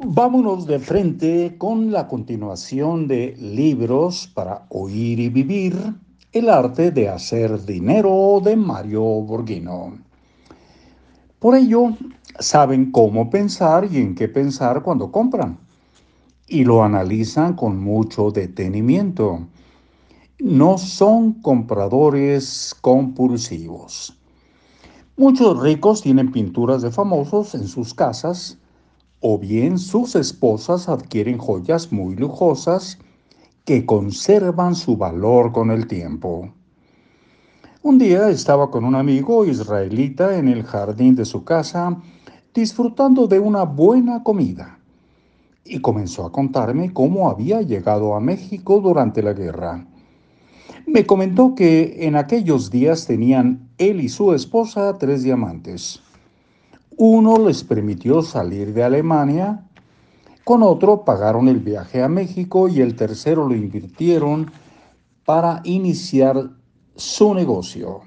Vámonos de frente con la continuación de Libros para Oír y Vivir, el arte de hacer dinero de Mario Borghino. Por ello, saben cómo pensar y en qué pensar cuando compran, y lo analizan con mucho detenimiento. No son compradores compulsivos. Muchos ricos tienen pinturas de famosos en sus casas, o bien sus esposas adquieren joyas muy lujosas que conservan su valor con el tiempo. Un día estaba con un amigo israelita en el jardín de su casa disfrutando de una buena comida y comenzó a contarme cómo había llegado a México durante la guerra. Me comentó que en aquellos días tenían él y su esposa tres diamantes. Uno les permitió salir de Alemania, con otro pagaron el viaje a México y el tercero lo invirtieron para iniciar su negocio.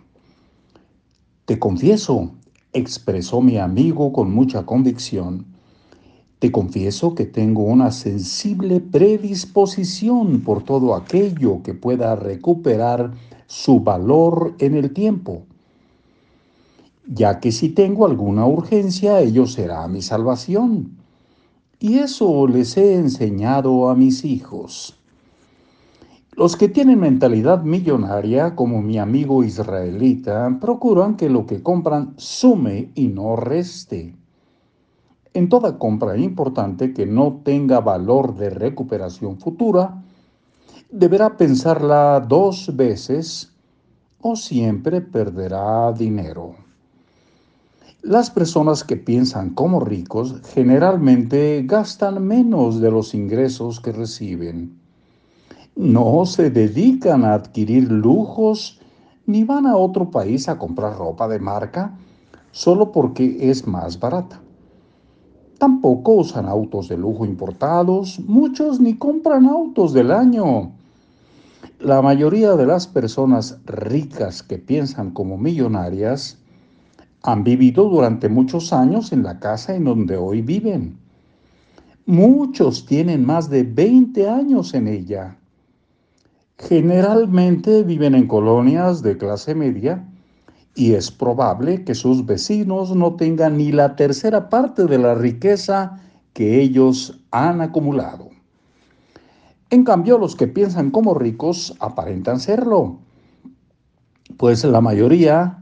Te confieso, expresó mi amigo con mucha convicción, te confieso que tengo una sensible predisposición por todo aquello que pueda recuperar su valor en el tiempo ya que si tengo alguna urgencia, ello será mi salvación. Y eso les he enseñado a mis hijos. Los que tienen mentalidad millonaria, como mi amigo israelita, procuran que lo que compran sume y no reste. En toda compra importante que no tenga valor de recuperación futura, deberá pensarla dos veces o siempre perderá dinero. Las personas que piensan como ricos generalmente gastan menos de los ingresos que reciben. No se dedican a adquirir lujos ni van a otro país a comprar ropa de marca solo porque es más barata. Tampoco usan autos de lujo importados, muchos ni compran autos del año. La mayoría de las personas ricas que piensan como millonarias han vivido durante muchos años en la casa en donde hoy viven. Muchos tienen más de 20 años en ella. Generalmente viven en colonias de clase media y es probable que sus vecinos no tengan ni la tercera parte de la riqueza que ellos han acumulado. En cambio, los que piensan como ricos aparentan serlo, pues la mayoría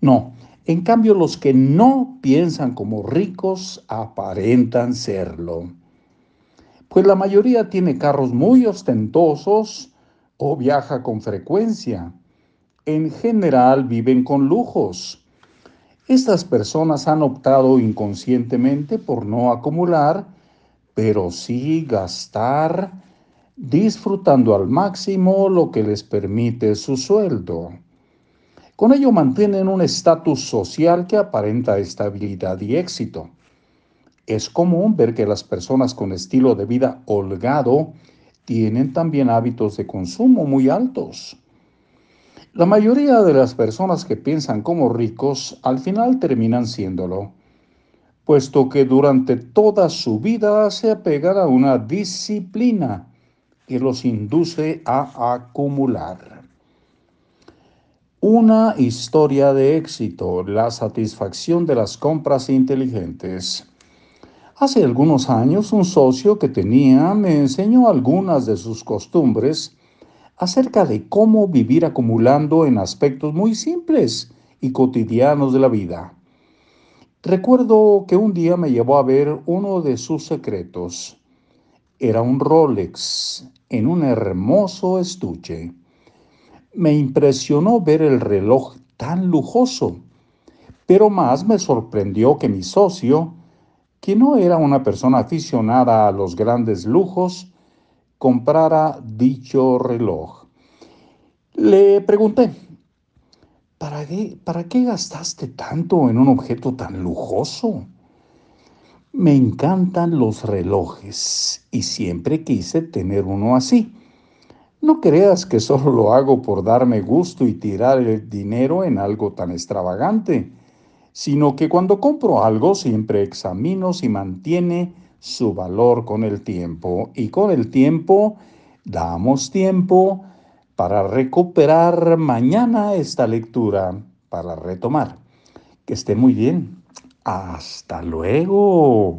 no, en cambio, los que no piensan como ricos aparentan serlo. Pues la mayoría tiene carros muy ostentosos o viaja con frecuencia. En general viven con lujos. Estas personas han optado inconscientemente por no acumular, pero sí gastar, disfrutando al máximo lo que les permite su sueldo. Con ello mantienen un estatus social que aparenta estabilidad y éxito. Es común ver que las personas con estilo de vida holgado tienen también hábitos de consumo muy altos. La mayoría de las personas que piensan como ricos al final terminan siéndolo, puesto que durante toda su vida se apegan a una disciplina que los induce a acumular. Una historia de éxito, la satisfacción de las compras inteligentes. Hace algunos años un socio que tenía me enseñó algunas de sus costumbres acerca de cómo vivir acumulando en aspectos muy simples y cotidianos de la vida. Recuerdo que un día me llevó a ver uno de sus secretos. Era un Rolex en un hermoso estuche. Me impresionó ver el reloj tan lujoso, pero más me sorprendió que mi socio, que no era una persona aficionada a los grandes lujos, comprara dicho reloj. Le pregunté, ¿para qué, ¿para qué gastaste tanto en un objeto tan lujoso? Me encantan los relojes y siempre quise tener uno así. No creas que solo lo hago por darme gusto y tirar el dinero en algo tan extravagante, sino que cuando compro algo siempre examino si mantiene su valor con el tiempo y con el tiempo damos tiempo para recuperar mañana esta lectura, para retomar. Que esté muy bien. Hasta luego.